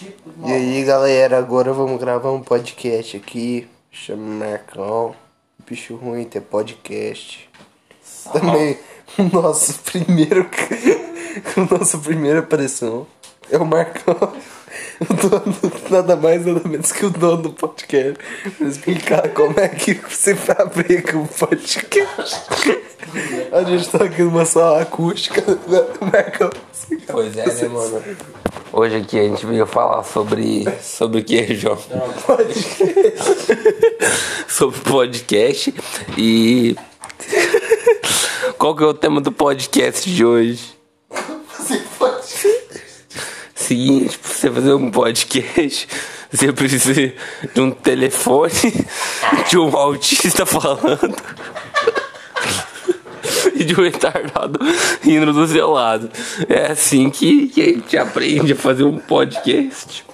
E aí galera, agora vamos gravar um podcast aqui. Chama Marcão. Bicho ruim ter podcast. Também o nosso primeiro. o nosso primeira aparição é o Marcão. O dono, nada mais nada menos que o dono do podcast. Pra explicar como é que você fabrica um podcast. A gente tá aqui numa sala acústica. Marcão. Pois é, né, mano? Hoje aqui a gente veio falar sobre. Sobre o que, João? sobre podcast e. Qual que é o tema do podcast de hoje? Você pode. Seguinte, pra você fazer um podcast, você precisa de um telefone, de um autista falando de um retardado rindo do seu lado. É assim que, que a gente aprende a fazer um podcast.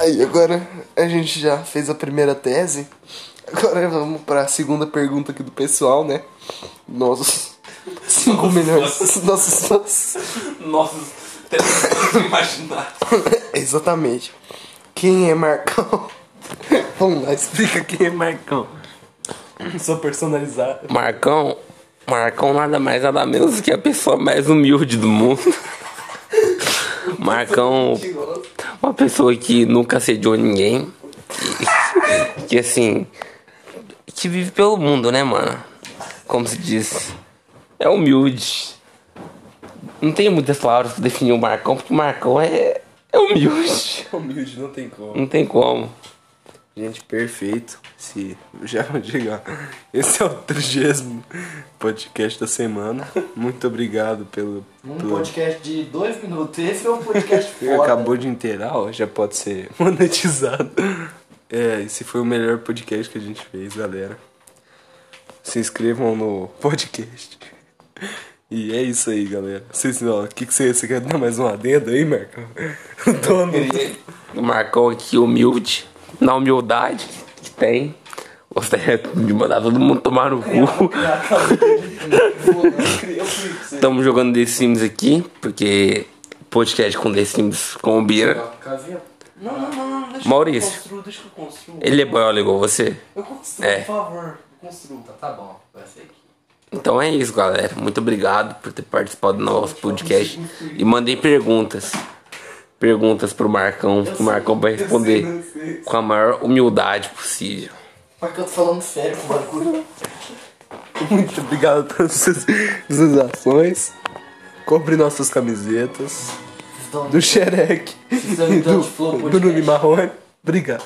Aí, agora a gente já fez a primeira tese. Agora vamos para a segunda pergunta aqui do pessoal, né? Nossos 5 milhões. Nossos, nossos. Nossos imaginar. Exatamente. Quem é Marcão? Vamos lá, explica quem é Marcão. Sou personalizado. Marcão, Marcão nada mais nada menos que a pessoa mais humilde do mundo. Marcão, uma pessoa que nunca assediou ninguém. Que, que assim, que vive pelo mundo, né, mano? Como se diz, é humilde. Não tem muitas palavras pra definir o Marcão, porque o Marcão é, é humilde. Humilde, não tem como. Não tem como. Gente, perfeito. Se já vou diga, esse é o trigésimo podcast da semana. Muito obrigado pelo. Um pelo- podcast de dois minutos. Esse é um podcast foda. acabou de inteirar, ó, já pode ser monetizado. É, esse foi o melhor podcast que a gente fez, galera. Se inscrevam no podcast. E é isso aí, galera. Vocês, ó, o que, que você, você quer dar mais um adendo aí, Marcão? O dono. Marcão aqui humilde, na humildade que tem. Gostaria de mandar todo mundo tomar no cu. Estamos jogando The Sims aqui, porque podcast com The Sims combina. Não, não, não, não. Deixa Maurício. que eu construo, deixa que eu construo. Ele é boiola igual você? Eu construo, É. por favor. Eu construo. Tá, tá bom. Vai ser aqui. Então é isso, galera. Muito obrigado por ter participado do nosso podcast. E mandei perguntas. Perguntas pro Marcão, que o Marcão vai responder com a maior humildade possível. Eu tô falando sério com o bagulho. Muito obrigado por todas as suas ações. Compre nossas camisetas. Estão- Do Xerec. E do, do. Numi Marrone. Obrigado.